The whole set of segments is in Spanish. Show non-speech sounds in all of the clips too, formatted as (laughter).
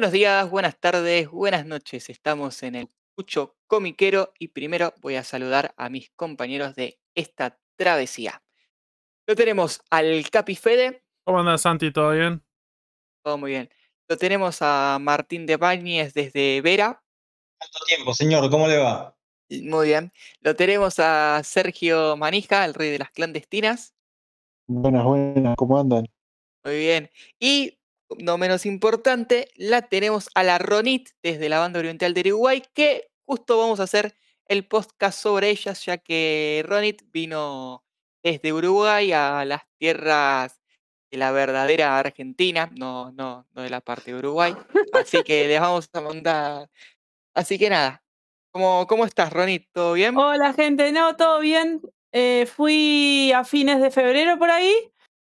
Buenos días, buenas tardes, buenas noches. Estamos en el Pucho Comiquero y primero voy a saludar a mis compañeros de esta travesía. Lo tenemos al Capi Fede. ¿Cómo andas, Santi? ¿Todo bien? Todo muy bien. Lo tenemos a Martín de Bañez desde Vera. ¿Cuánto tiempo, señor? ¿Cómo le va? Muy bien. Lo tenemos a Sergio Manija, el rey de las clandestinas. Buenas, buenas, ¿cómo andan? Muy bien. Y no menos importante, la tenemos a la Ronit desde la banda oriental de Uruguay, que justo vamos a hacer el podcast sobre ellas, ya que Ronit vino desde Uruguay a las tierras de la verdadera Argentina, no, no, no de la parte de Uruguay. Así que les vamos a mandar. Así que nada. ¿Cómo, cómo estás, Ronit? ¿Todo bien? Hola, gente. No, todo bien. Eh, fui a fines de febrero por ahí.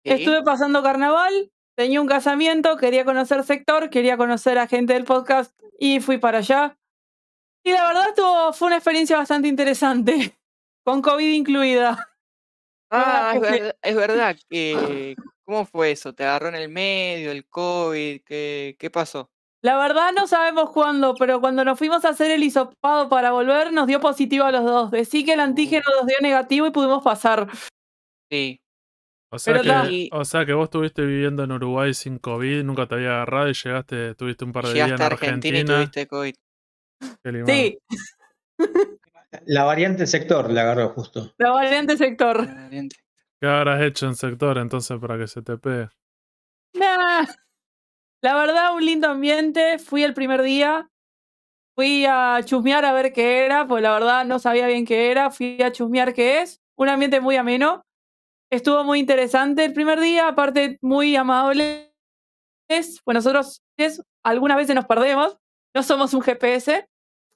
Sí. Estuve pasando carnaval. Tenía un casamiento. Quería conocer sector. Quería conocer a gente del podcast. Y fui para allá. Y la verdad estuvo, fue una experiencia bastante interesante. (laughs) Con COVID incluida. Ah, es, que sí. ver- es verdad. que- (laughs) ¿Cómo fue eso? ¿Te agarró en el medio, el COVID? ¿Qué, qué pasó? La verdad no sabemos cuándo, pero cuando nos fuimos a hacer el hisopado para volver, nos dio positivo a los dos. Decí que el antígeno nos dio negativo y pudimos pasar. Sí. O sea, Pero que, o sea que vos estuviste viviendo en Uruguay sin COVID, nunca te había agarrado y llegaste, tuviste un par de días en Argentina, Argentina. y tuviste COVID. Sí, (laughs) La variante sector la agarró justo. la variante sector. ¿Qué habrás hecho en sector entonces para que se te pegue? Nah. La verdad, un lindo ambiente. Fui el primer día. Fui a chusmear a ver qué era, pues la verdad no sabía bien qué era. Fui a chusmear qué es. Un ambiente muy ameno. Estuvo muy interesante el primer día, aparte muy amable. Pues nosotros algunas veces nos perdemos. No somos un GPS.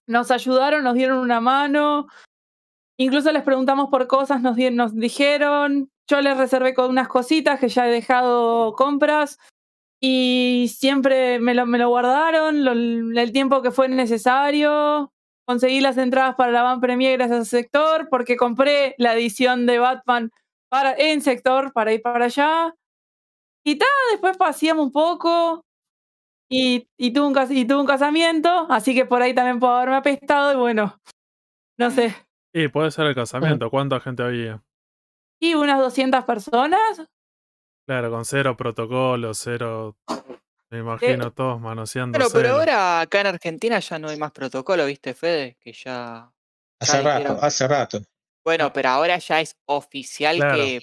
Nos ayudaron, nos dieron una mano. Incluso les preguntamos por cosas, nos, di- nos dijeron. Yo les reservé con unas cositas que ya he dejado compras y siempre me lo, guardaron el tiempo que fue necesario. Conseguí las entradas para la Van Premier gracias a Sector porque compré la edición de Batman para, en Sector para ir para allá. Y tal, después paseamos un poco y, y, tuve un, cas- y tuve un casamiento, así que por ahí también puedo haberme apestado y bueno, no sé. Y puede ser el casamiento, ¿cuánta gente había? Y unas 200 personas. Claro, con cero protocolo, cero. Me imagino todos manoseando. Bueno, pero ahora acá en Argentina ya no hay más protocolo, ¿viste, Fede? Que ya. Hace rato, hace rato. Bueno, pero ahora ya es oficial Claro. que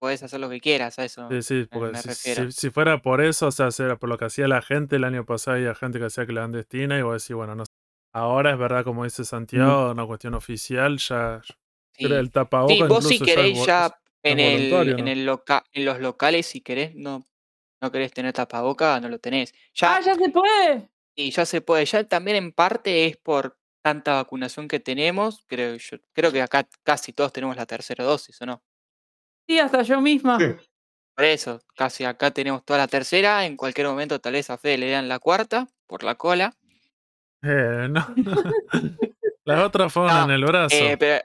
puedes hacer lo que quieras, a eso Sí, sí, porque si, si- si fuera por eso, o sea, si era por lo que hacía la gente, el año pasado había gente que hacía clandestina y vos decís, bueno, no sé. Ahora es verdad, como dice Santiago, una cuestión oficial, ya Sí. el tapabocas Sí, vos si ya querés ya en el, en el loca, en los locales, si querés, no, no querés tener tapaboca, no lo tenés. Ya, ¡Ah, ya se puede! y ya se puede, ya también en parte es por tanta vacunación que tenemos, creo yo, creo que acá casi todos tenemos la tercera dosis, ¿o no? Sí, hasta yo misma. Sí. Por eso, casi acá tenemos toda la tercera, en cualquier momento tal vez a Fede le dan la cuarta, por la cola. Eh, no. (laughs) (laughs) Las otras fueron No, en el brazo. Eh, pero,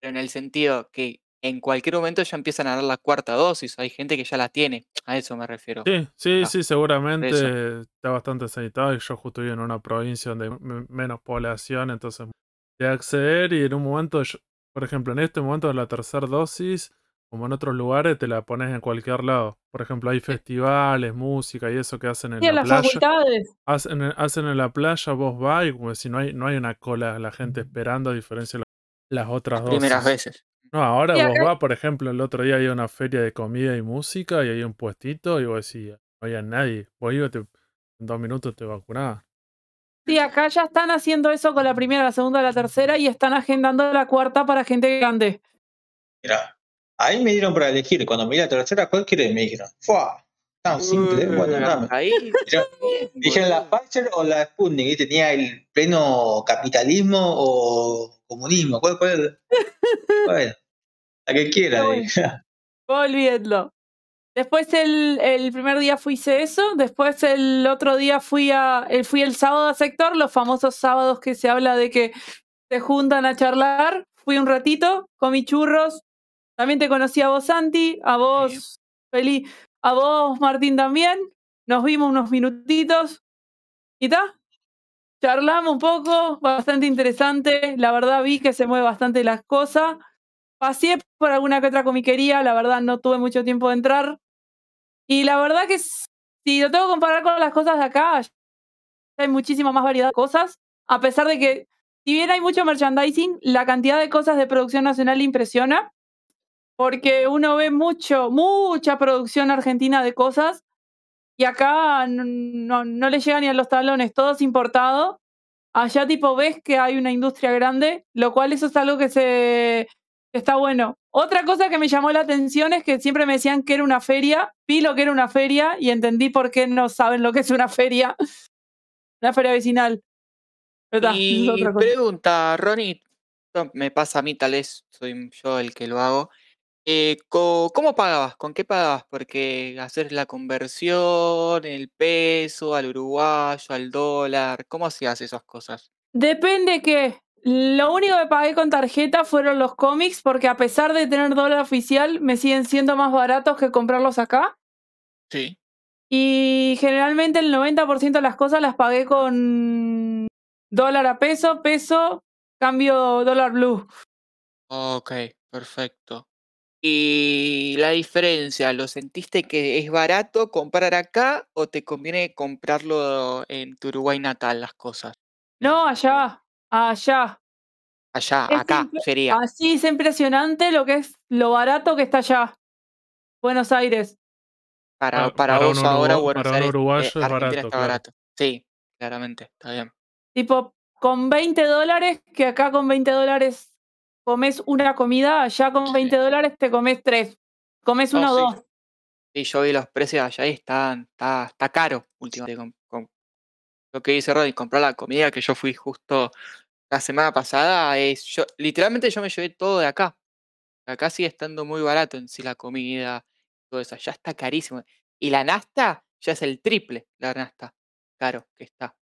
pero en el sentido que en cualquier momento ya empiezan a dar la cuarta dosis, hay gente que ya la tiene, a eso me refiero. Sí, sí, Ah, sí, seguramente está bastante sanitado y yo justo vivo en una provincia donde hay menos población, entonces de acceder y en un momento, yo- por ejemplo, en este momento de la tercera dosis, como en otros lugares, te la pones en cualquier lado. Por ejemplo, hay festivales, música y eso que hacen en Sí, la las playa. facultades. Hacen, en- hacen en la playa, vos vas y como si no hay, no hay una cola, la gente esperando a diferencia de la- las otras Las primeras dosis. veces. No, ahora vos acá- vas, por ejemplo, el otro día había una feria de comida y música y hay un puestito y vos decís, no había nadie. Vos ibas, te- en dos minutos te vacunabas. Sí, acá ya están haciendo eso con la primera, la segunda, la tercera y están agendando la cuarta para gente grande. Mira, ahí me dieron para elegir. Cuando me di la tercera, ¿cuál querés? Me dijeron. ¡Fua! Tan simple, ¿eh? bueno, Uh, ahí, Dijeron la. Pfizer o la Sputnik, y tenía el pleno capitalismo o comunismo. ¿Cuál, cuál? (laughs) Bueno, la que quiera. Dije. Volviendo. Después el, el primer día fui hice eso, después el otro día fui a el, fui el sábado a sector, los famosos sábados que se habla de que se juntan a charlar. Fui un ratito, comí churros. También te conocí a vos, Santi, a vos, Feli, a vos, Martín, también. Nos vimos unos minutitos. Y ta, charlamos un poco, bastante interesante. La verdad vi que se mueve bastante las cosas. Pasé por alguna que otra comiquería, la verdad no tuve mucho tiempo de entrar. Y la verdad que si lo tengo que comparar con las cosas de acá, hay muchísima más variedad de cosas. A pesar de que, si bien hay mucho merchandising, la cantidad de cosas de producción nacional impresiona. Porque uno ve mucho, mucha producción argentina de cosas. Y acá no, no, no le llega ni a los talones, todo es importado. Allá tipo ves que hay una industria grande, lo cual eso es algo que se está bueno. Otra cosa que me llamó la atención es que siempre me decían que era una feria, vi lo que era una feria y entendí por qué no saben lo que es una feria, (laughs) una feria vecinal. Y pregunta, Ronnie, me pasa a mí, tal vez soy yo el que lo hago. Eh, ¿Cómo pagabas? ¿Con qué pagabas? Porque hacer la conversión, el peso, al uruguayo, al dólar, ¿cómo hacías esas cosas? Depende que lo único que pagué con tarjeta fueron los cómics porque a pesar de tener dólar oficial me siguen siendo más baratos que comprarlos acá. Sí. Y generalmente el 90% de las cosas las pagué con dólar a peso, peso, cambio dólar blue. Ok, perfecto. Y la diferencia, ¿lo sentiste que es barato comprar acá o te conviene comprarlo en tu Uruguay natal las cosas? No, allá, allá. Allá, Es acá impre- sería. Así es impresionante lo que es lo barato que está allá. Buenos Aires. Para, Ah, para para vos ahora, Buenos para un Aires, uruguayo eh, es barato, está claro. barato. Sí, claramente, está bien. Tipo, con 20 dólares, que acá con 20 dólares comes una comida, allá con Sí. 20 dólares te comes tres. Comes Oh, uno o sí. dos. Sí, yo vi los precios allá y están, está, está caro últimamente. Lo que dice Rodney, comprar la comida que yo fui justo la semana pasada, es yo, literalmente yo me llevé todo de acá. Acá sigue estando muy barato en sí la comida, todo eso. Ya está carísimo. Y la nasta ya es el triple, la nasta. Caro que está.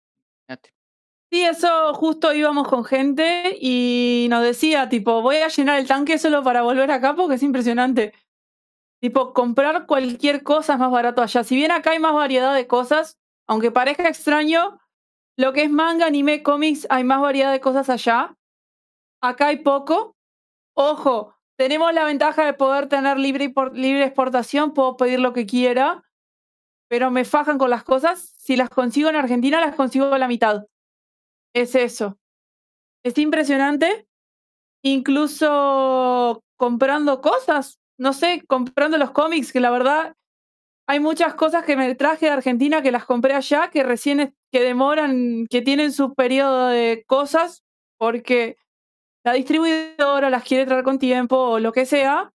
Sí, eso justo íbamos con gente y nos decía, tipo, voy a llenar el tanque solo para volver acá porque es impresionante. Tipo, comprar cualquier cosa es más barato allá. Si bien acá hay más variedad de cosas, aunque parezca extraño, lo que es manga, anime, cómics, hay más variedad de cosas allá. Acá hay poco. Ojo, tenemos la ventaja de poder tener libre, libre exportación, puedo pedir lo que quiera, pero me fajan con las cosas. Si las consigo en Argentina, las consigo a la mitad. Es eso. Es impresionante. Incluso comprando cosas. No sé, comprando los cómics, que la verdad hay muchas cosas que me traje de Argentina que las compré allá, que recién que demoran, que tienen su periodo de cosas, porque la distribuidora las quiere traer con tiempo o lo que sea,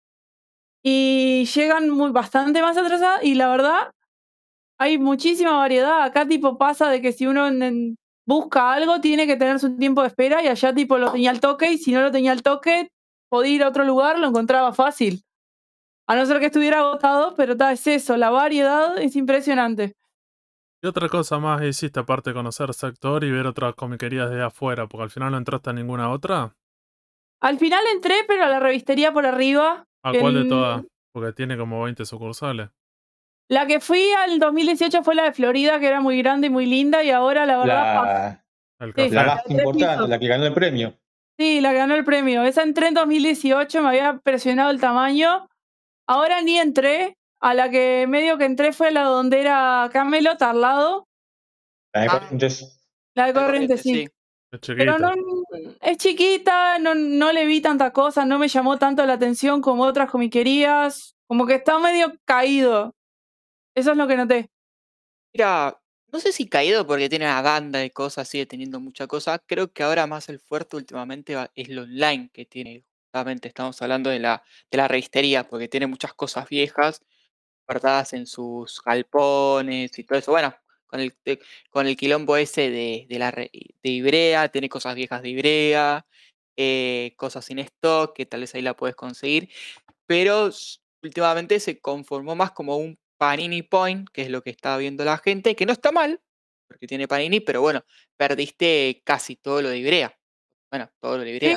y llegan muy, bastante más atrasadas, y la verdad, hay muchísima variedad. Acá tipo pasa de que si uno busca algo, tiene que tener su tiempo de espera, y allá tipo lo tenía al toque, y si no lo tenía al toque, podía ir a otro lugar, lo encontraba fácil. A no ser que estuviera agotado, pero ta, es eso, la variedad es impresionante. ¿Qué otra cosa más hiciste aparte de conocer el sector y ver otras comiquerías de afuera? Porque al final no entraste a ninguna otra. Al final entré, pero a la revistería por arriba. ¿A cuál de todas? Porque tiene como 20 sucursales. La que fui al 2018 fue la de Florida, que era muy grande y muy linda, y ahora la verdad. La, El Sí, café. la más importante, la que ganó el premio. Sí, la que ganó el premio. Esa entré en 2018, me había impresionado el tamaño. Ahora ni entré. A la que medio que entré fue la donde era Camelot al lado. La de Ah. Corrientes. La de Corrientes, sí. Es Pero no, es chiquita, no, no le vi tanta cosa, no me llamó tanto la atención como otras comiquerías. Como que está medio caído. Eso es lo que noté. Mira, no sé si caído porque tiene una banda de cosas, sigue teniendo mucha cosa. Creo que ahora más el fuerte últimamente es lo online que tiene. Justamente estamos hablando de la, de la revistería, porque tiene muchas cosas viejas guardadas en sus galpones y todo eso. Bueno, con el, te- con el quilombo ese de, de la re- de Ibrea, tiene cosas viejas de Ibrea, eh, cosas sin stock, que tal vez ahí la puedes conseguir. Pero s- últimamente se conformó más como un Panini Point, que es lo que está viendo la gente, que no está mal, porque tiene Panini, pero bueno, perdiste casi todo lo de Ibrea. Bueno, todo lo de Ibrea.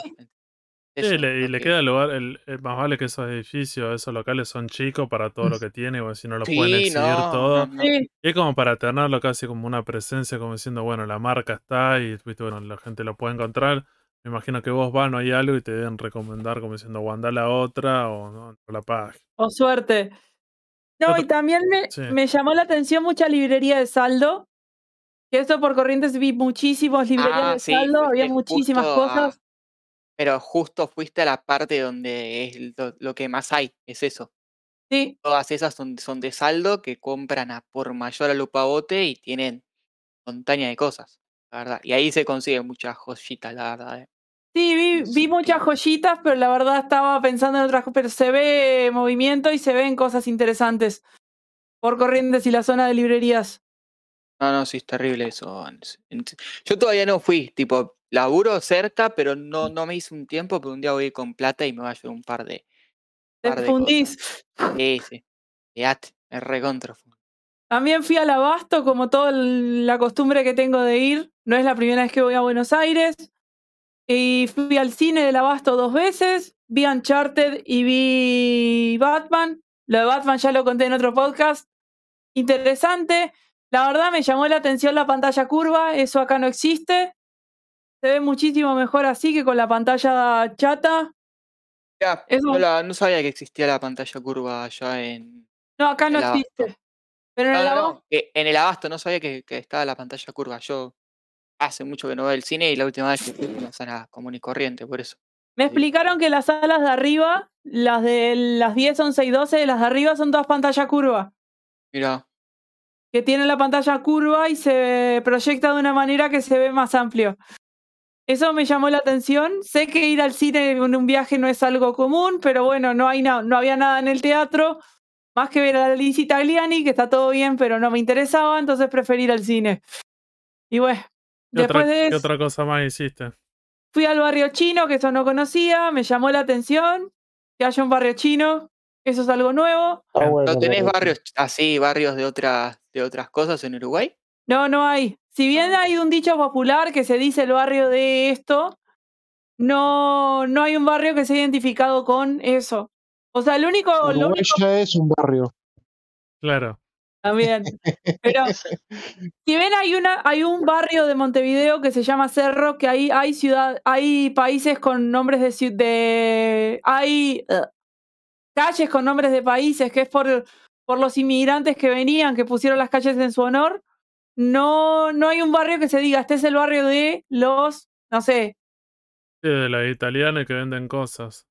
Sí. Le- y le que- queda el lugar, el, el- más vale que esos edificios, esos locales son chicos para todo lo que tiene, o si no lo pueden exhibir no, todo. no, no. Sí, Y es como para tenerlo casi como una presencia, como diciendo, bueno, la marca está y viste, bueno, la gente lo puede encontrar. Me imagino que vos vas, no hay algo y te deben recomendar como diciendo, o anda la otra o la página. o suerte. No, y también me, sí. me llamó la atención mucha librería de saldo. Que esto por Corrientes vi muchísimas librerías Ah, de sí, saldo, había muchísimas justo cosas. Pero justo fuiste a la parte donde es lo, lo que más hay, es eso. Sí, Todas esas son, son de saldo que compran a por mayor a lupabote y tienen montaña de cosas, la verdad. Y ahí se consiguen muchas joyitas, la verdad. eh. sí, vi, vi muchas joyitas, pero la verdad estaba pensando en otras cosas. Pero se ve movimiento y se ven cosas interesantes por Corrientes y la zona de librerías. No, no, sí, es terrible eso. Yo todavía no fui, tipo, laburo cerca, pero no, no me hice un tiempo, pero un día voy a ir con plata y me va a llevar un par de. Te par de fundís. Sí, sí. Fíjate, recontra. fu- También fui al Abasto, como toda la costumbre que tengo de ir. No es la primera vez que voy a Buenos Aires. Y fui al cine del Abasto dos veces. Vi Uncharted y vi Batman. Lo de Batman ya lo conté en otro podcast. Interesante. La verdad me llamó la atención la pantalla curva. Eso acá no existe. Se ve muchísimo mejor así que con la pantalla chata. Ya, no, la- no sabía que existía la pantalla curva allá en. No, acá no Abasto. existe. Pero en No, el Abasto. en el abasto no sabía que, que estaba la pantalla curva. Yo hace mucho que no veo el cine y la última vez que fui una sala común y corriente, por eso. Me Sí. explicaron que las salas de arriba, las de las 10, 11 y 12, las de arriba son todas pantalla curva. Mira, Que tienen la pantalla curva y se proyecta de una manera que se ve más amplio. Eso me llamó la atención. Sé que ir al cine en un viaje no es algo común, pero bueno, no, hay na- no había nada en el teatro. Más que ver a la Liz Italiani, que está todo bien, pero no me interesaba, entonces preferí ir al cine. Y bueno, ¿Qué otra, después de qué otra cosa más hiciste? Fui al barrio chino, que eso no conocía, me llamó la atención que haya un barrio chino, eso es algo nuevo. Ah, bueno, ¿no tenés barrios así, barrios de otras, de otras cosas en Uruguay? No, no hay. Si bien hay un dicho popular que se dice el barrio de esto, no, no hay un barrio que sea identificado con eso. O sea, el único, lo único es un barrio. Claro. también. Pero si ven hay una, hay un barrio de Montevideo que se llama Cerro, que ahí hay ciudad, hay países con nombres de ciu- de hay eh, calles con nombres de países, que es por, por los inmigrantes que venían, que pusieron las calles en su honor. No, no hay un barrio que se diga, este es el barrio de los, no sé, Sí, de la italiana que venden cosas.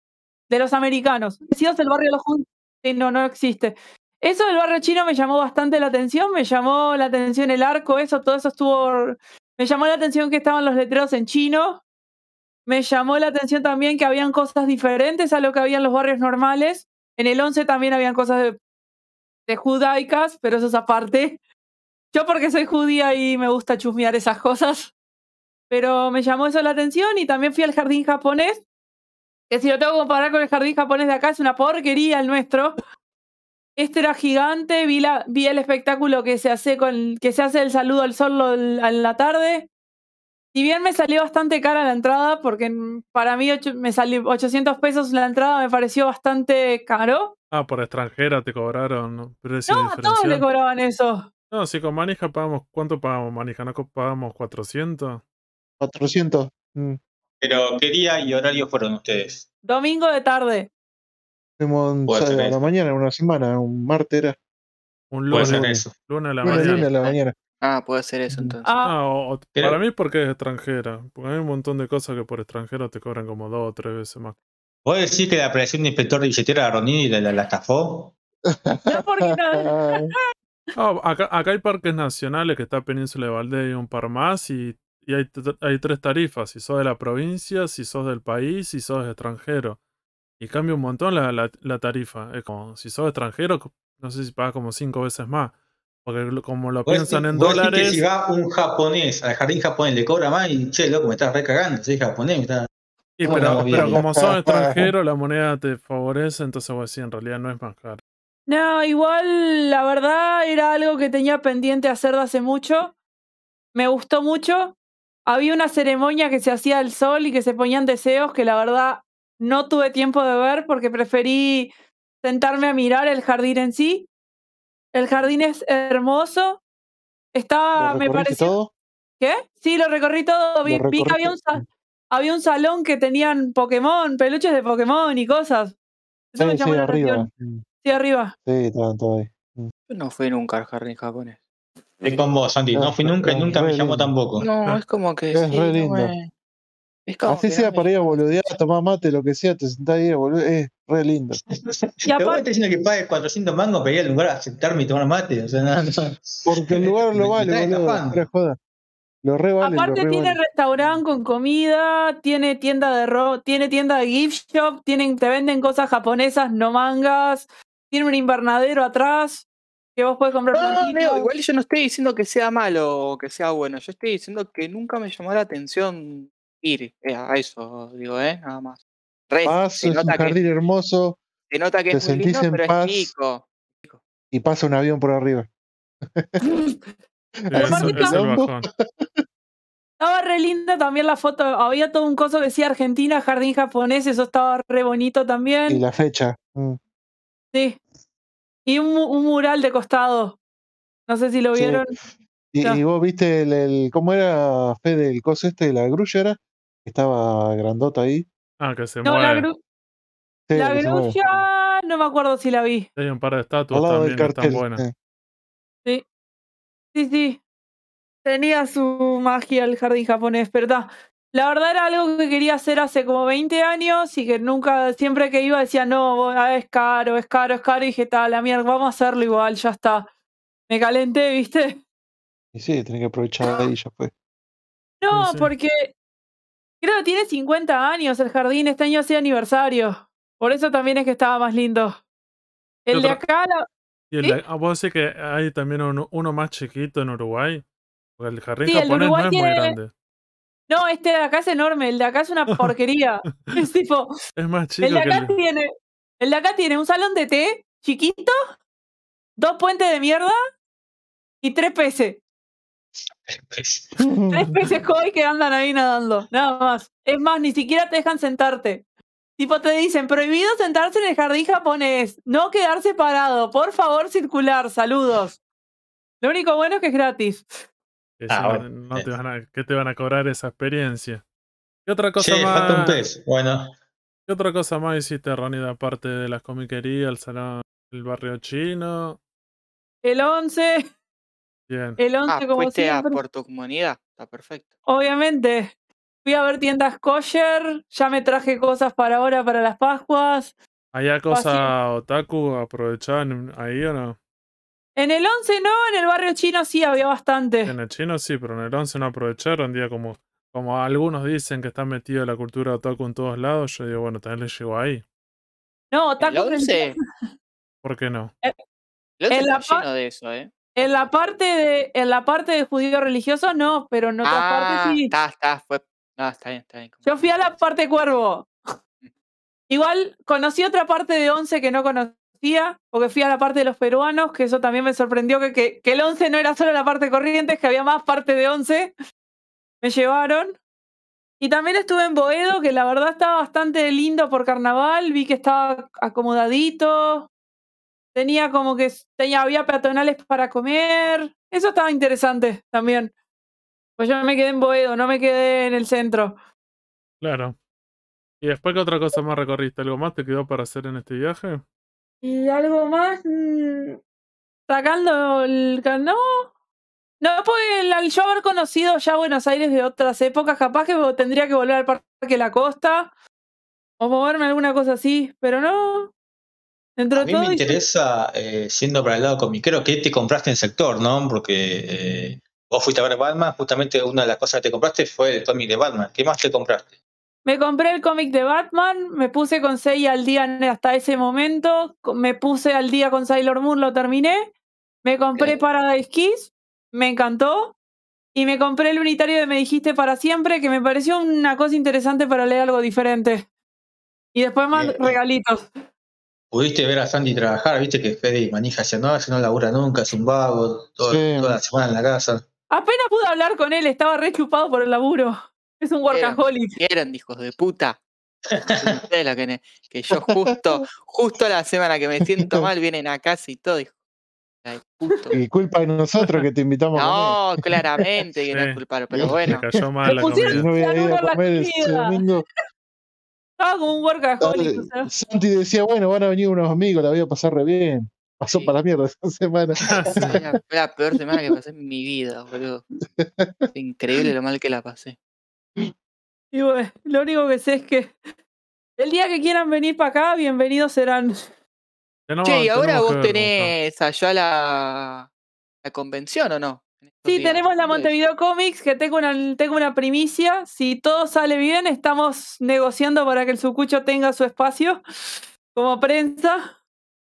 de los americanos. Si es el barrio de los judíos, sí, no, no existe. Eso del barrio chino me llamó bastante la atención, me llamó la atención el arco, eso, todo eso estuvo... Me llamó la atención que estaban los letreros en chino. Me llamó la atención también que habían cosas diferentes a lo que había en los barrios normales. En el 11 también habían cosas de, de judaicas, pero eso es aparte. Yo porque soy judía y me gusta chusmear esas cosas. Pero me llamó eso la atención y también fui al jardín japonés, que si lo tengo que comparar con el jardín japonés de acá es una porquería el nuestro. Este era gigante, vi, la, vi el espectáculo que se hace con que se hace el saludo al sol en la tarde. Si bien me salió bastante cara la entrada, porque para mí ocho- me salió 800 pesos la entrada, me pareció bastante caro. Ah, por extranjera te cobraron ¿no? precio No, a todos le cobraban eso. No, si con manija pagamos, ¿cuánto pagamos manija? ¿No pagamos 400? 400. mm. Pero ¿qué día y horario fueron ustedes? Domingo de tarde. Fuimos un sábado a la mañana, una semana, un martes era. Un Puede lunes, eso. lunes a la Lunes, mañana. lunes a la mañana. Ah, puede ser eso Mm. entonces. Ah, Ah, o- o- Pero- para mí porque es extranjera. Porque hay un montón de cosas que por extranjero te cobran como dos o tres veces más. ¿Vos decís que le apareció un inspector de billetera a Ronini y la, la, la estafó? no porque no. (laughs) (laughs) Ah, acá, acá hay parques nacionales que está Península de Valdés y un par más y, y hay, hay tres tarifas, si sos de la provincia, si sos del país, si sos extranjero. Y cambia un montón la, la, la tarifa. Es como, si sos extranjero, no sé si pagas como cinco veces más. Porque como lo piensan en dólares... que si va un japonés al jardín japonés le cobra más y che, loco, me estás recagando, soy japonés, me estás... Sí, ¿Cómo pero, como sos (laughs) extranjero, la moneda te favorece, entonces vos decís, en realidad no es más caro. No, igual la verdad era algo que tenía pendiente hacer de hace mucho. Me gustó mucho. Había una ceremonia que se hacía al sol y que se ponían deseos que la verdad no tuve tiempo de ver porque preferí sentarme a mirar el jardín en sí. El jardín es hermoso. Estaba, ¿Lo me pareció. todo? ¿Qué? Sí, lo recorrí todo. Vi, que había un, había salón que tenían Pokémon, peluches de Pokémon y cosas. Eso me Sí, llamó sí, la arriba. atención. Mm, Sí, arriba. Sí, estaban todos ahí. Yo no fui nunca al jardín japonés. Estoy con vos, Santi. No fui nunca y nunca me llamó tampoco. No, es como que Es sí, re no lindo. me- Es como Así que sea para ir a boludear, a tomar mate, lo que sea, te sentás ahí a boludear, es re lindo. (laughs) Y aparte, estás diciendo que pagues 400 mangos para ir al lugar a sentarme y tomar mate. O sea, no, no. Porque el lugar lo (laughs) vale, boludo. joda. Lo re vale, lo aparte re tiene vale. restaurante con comida, tiene tienda de ro tiene tienda de gift shop, tienen, te venden cosas japonesas, no mangas, tiene un invernadero atrás que vos podés comprar No, no, no, igual yo no estoy diciendo que sea malo o que sea bueno. Yo estoy diciendo que nunca me llamó la atención ir eh, a eso, digo, ¿eh? Nada más. Es un que, jardín hermoso se nota que te es muy lindo, en pero es chico. y pasa un avión por arriba. (laughs) Eso. (laughs) Estaba re linda también la foto, había todo un coso que decía Argentina, jardín japonés, eso estaba re bonito Y también. la fecha. mm, Sí. Y un, mu- un mural de costado. No sé si lo Sí. vieron. Y, vos viste el, el- cómo era Fede el coso este de la grulla era, estaba grandota ahí. Ah, que se No, la, mueve. gru- Sí, la mueve. grulla, no me acuerdo si la vi. Hay un par de estatuas también que están cartel. buenas. eh. Sí, sí. Tenía su magia el jardín japonés, pero ta, La verdad era algo que quería hacer hace como 20 años y que nunca, siempre que iba decía, no, ah, es caro, es caro, es caro. Y dije, tal, la mierda, vamos a hacerlo igual, ya está. Me calenté, (laughs) ¿viste? Y sí, tenés que aprovechar ahí, ya fue. No, sí. porque creo que tiene 50 años el jardín, este año hacía aniversario. Por eso también es que estaba más lindo. El de acá, la- Y el ¿Sí? de- ah, vos decís que hay también uno, uno más chiquito en Uruguay. Porque el jardín Sí, japonés no es muy grande. No, este de acá es enorme, el de acá es una (laughs) porquería. es tipo, Es más chico el de que acá el. tiene, el de acá tiene un salón de té chiquito, dos puentes de mierda y tres peces. (laughs) Tres peces koi que andan ahí nadando, nada más. Es más, ni siquiera te dejan sentarte. Tipo, te dicen, prohibido sentarse en el jardín japonés, no quedarse parado, por favor circular, saludos. Lo único bueno es que es gratis. Que Ah, si no- bueno, no eh. te van a, que te van a cobrar esa experiencia. ¿Qué otra cosa Che, falta un más? pez. Bueno, ¿Qué otra cosa más hiciste, Ronnie, aparte de las comiquerías, el salón, el barrio chino? El 11, Bien. el 11 Ah, como fuiste a por tu comunidad. Está perfecto. Obviamente. Fui a ver tiendas kosher, ya me traje cosas para ahora, para las Pascuas. ¿Había cosa otaku aprovechaban ahí o no? En el 11 no, en el barrio chino sí había bastante. En el chino sí, pero en el 11 no aprovecharon. Día como, como algunos dicen que está metido la cultura otaku en todos lados, yo digo, bueno, también le llegó ahí. No, El tacos en, 11, ¿Por qué no? el 11 En la está pa- lleno de eso, ¿eh? en la parte de en la parte de judío religioso no, pero en otras Ah, partes sí. está, está, fue. No, está bien, está bien. Yo fui a la parte cuervo. Igual conocí otra parte de 11 que no conocía, porque fui a la parte de los peruanos, que eso también me sorprendió, que, que, el 11 no era solo la parte corriente, que había más parte de 11. Me llevaron. Y también estuve en Boedo, que la verdad estaba bastante lindo por carnaval, vi que estaba acomodadito, tenía como que tenía, había peatonales para comer, eso estaba interesante también. Pues yo me quedé en Boedo, no me quedé en el centro. Claro. ¿Y después qué otra cosa más recorriste? ¿Algo más te quedó para hacer en este viaje? Y algo más. mm, Sacando el. No. No, porque el- al yo haber conocido ya Buenos Aires de otras épocas, capaz que tendría que volver al Parque la Costa. O moverme alguna cosa así. Pero no. Dentro a mí todo. me interesa, eh, siendo para el lado comiquero, ¿qué te compraste en sector, no? Porque eh, vos fuiste a ver Batman, justamente una de las cosas que te compraste fue el cómic de Batman. ¿Qué más te compraste? Me compré el cómic de Batman, me puse con Sei al día hasta ese momento, me puse al día con Sailor Moon, lo terminé, me compré Ok. Paradise Kiss, me encantó, y me compré el unitario de Me Dijiste para Siempre, que me pareció una cosa interesante para leer algo diferente. Y después más Bien. regalitos. ¿Pudiste ver a Sandy trabajar? ¿Viste que Fede manija decía, no, ese no labura nunca, es un vago, todo- Sí. toda la semana en la casa? Apenas pude hablar con él, estaba re chupado por el laburo. Es un workaholic. Eran hijos de puta. (laughs) Que, yo justo, justo la semana que me siento mal vienen a casa y todo. hijo. Y culpa de nosotros que te invitamos a No, claramente que no Sí. es culpable, pero bueno. cayó mal la pusieron- comida. No ido a a comer domingo, Estaba como un workaholic. dale, o sea. Santi decía, bueno, van a venir unos amigos, la voy a pasar re bien. Pasó Sí. para la mierda esa semana. (laughs) Fue la, fue la peor semana que pasé en mi vida, boludo. (laughs) Es increíble lo mal que la pasé. Y bueno, lo único que sé es que el día que quieran venir para acá, bienvenidos serán. Tenemos- Che, y ahora vos tenés allá la, la convención o no? Sí, días. tenemos la. Montevideo Comics, que tengo una, tengo una primicia. Si todo sale bien, estamos negociando para que el Sucucho tenga su espacio como prensa.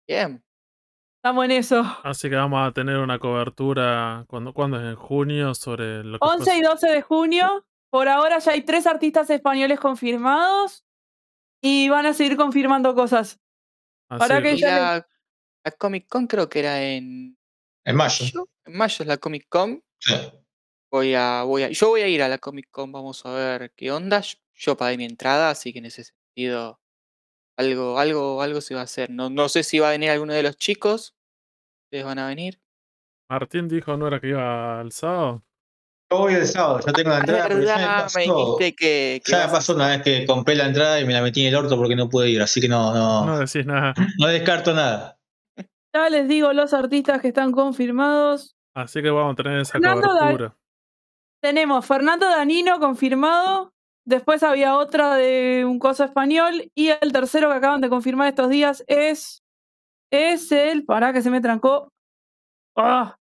Bien. Estamos en eso. Así que vamos a tener una cobertura cuando, cuando es en junio sobre lo que 11 y 12 de junio. Por ahora ya hay tres artistas españoles confirmados. Y van a seguir confirmando cosas. Así para que Y ya la, la Comic Con creo que era en En mayo. mayo. En mayo es la Comic Con. Sí. Voy a, voy a, yo voy a ir a la Comic Con, vamos a ver qué onda. Yo, yo pagué mi entrada, así que en ese sentido algo, algo, algo se va a hacer. No, no sé si va a venir alguno de los chicos. Ustedes van a venir. Martín dijo no era que iba al sábado. Yo voy el sábado, ya tengo la Es entrada. pero ya me verdad, me pasó. dijiste que, que Ya me pasó una vez que compré la entrada y me la metí en el orto porque no pude ir, así que no, no, No no, decís nada. descarto nada. Ya les digo los artistas que están confirmados. Así que vamos a tener esa Fernando cobertura. Tenemos Fernando Danino confirmado. Después había otra de un coso español. Y el tercero que acaban de confirmar estos días es. Es el. Pará que se me trancó. Ah,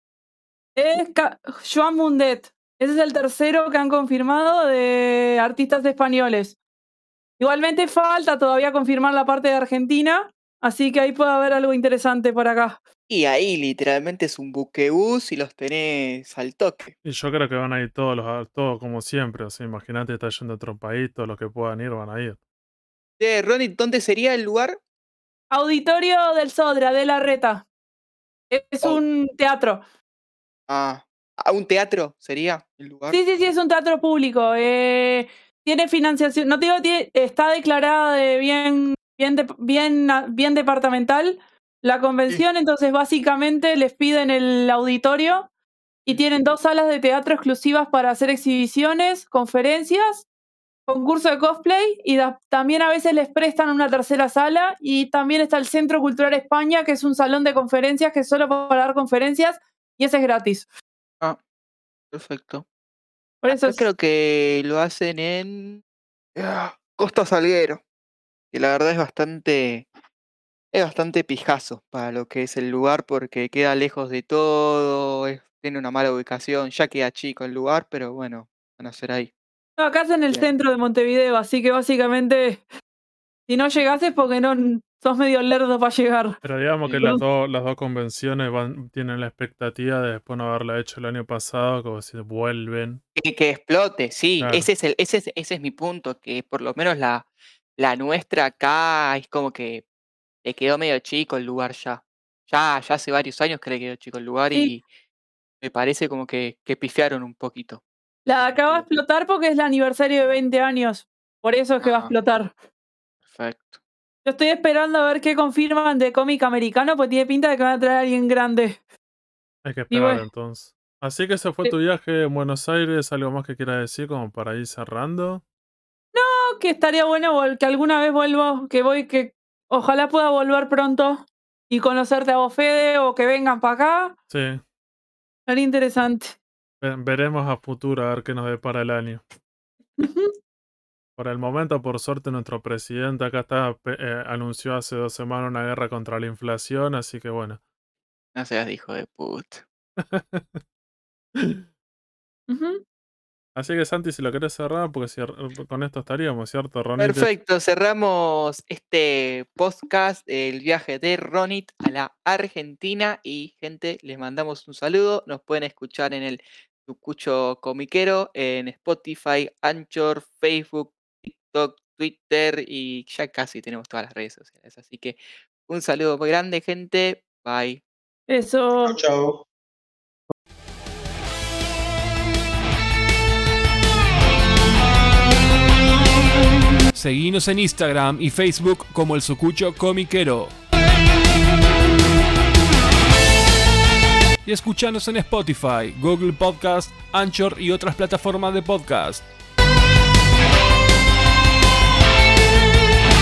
es Ca- Joan Mundet. Ese es el tercero que han confirmado de artistas españoles. Igualmente falta todavía confirmar la parte de Argentina. Así que ahí puede haber algo interesante por acá. Y ahí literalmente es un buquebús y los tenés al toque. Y yo creo que van a ir todos, los, todos como siempre. O sea, imagínate, está yendo a otro país, todos los que puedan ir van a ir. Eh, Ronnie, ¿dónde sería el lugar? Auditorio del Sodra, de la Reta. Es Oh. un teatro. Ah, ¿a un teatro sería el lugar? Sí, sí, sí, es un teatro público. eh, tiene financiación, no te digo, tiene- está declarada de bien, bien, de- bien, bien departamental la convención, entonces básicamente les piden el auditorio y tienen dos salas de teatro exclusivas para hacer exhibiciones, conferencias, concurso de cosplay y da- también a veces les prestan una tercera sala y también está el Centro Cultural España, que es un salón de conferencias que es solo para dar conferencias y ese es gratis. Perfecto. Por eso es- creo que lo hacen en ah, Costa Salguero. Que la verdad es bastante. Es bastante pijazo para lo que es el lugar porque queda lejos de todo, es- tiene una mala ubicación, ya queda chico el lugar, pero bueno, van a ser ahí. No, acá es en el Bien. centro de Montevideo, así que básicamente, si no llegas es porque no sos medio lerdo para llegar. Pero digamos que las, dos las dos convenciones van, tienen la expectativa de después no haberla hecho el año pasado, como si vuelven. Que, que explote, sí, Claro. ese, es el, ese, es, ese es mi punto, que por lo menos la, la nuestra acá es como que le quedó medio chico el lugar ya. Ya, ya hace varios años que le quedó chico el lugar Sí. y me parece como que, que pifiaron un poquito. La de acá va a Bien. explotar porque es el aniversario de 20 años. Por eso es que va a Ah. explotar. Perfecto. Yo estoy esperando a ver qué confirman de cómic americano, porque tiene pinta de que van a traer a alguien grande. Hay que esperar bueno. entonces. Así que ese fue tu viaje en Buenos Aires. ¿Algo más que quieras decir como para ir cerrando? No, que estaría bueno que alguna vez vuelvo, que voy, que ojalá pueda volver pronto y conocerte a vos, Fede, o que vengan para acá. Sí. Sería interesante. Ve- Veremos a futuro a ver qué nos depara el año. Por el momento, por suerte, nuestro presidente acá está, eh, anunció hace dos semanas una guerra contra la inflación, así que bueno. No seas hijo de puta. (laughs) Ujú. Así que Santi, si lo querés cerrar, porque si- con esto estaríamos, ¿cierto, Ronnie? Perfecto, cerramos este podcast del viaje de Ronit a la Argentina y gente, les mandamos un saludo, nos pueden escuchar en el Tucucho Comiquero, en Spotify, Anchor, Facebook, TikTok, Twitter y ya casi tenemos todas las redes sociales, así que un saludo muy grande gente, bye. Eso. Chau, chau. Seguinos en Instagram y Facebook como el Sucucho Comiquero. Y escuchanos en Spotify, Google Podcast, Anchor y otras plataformas de podcast.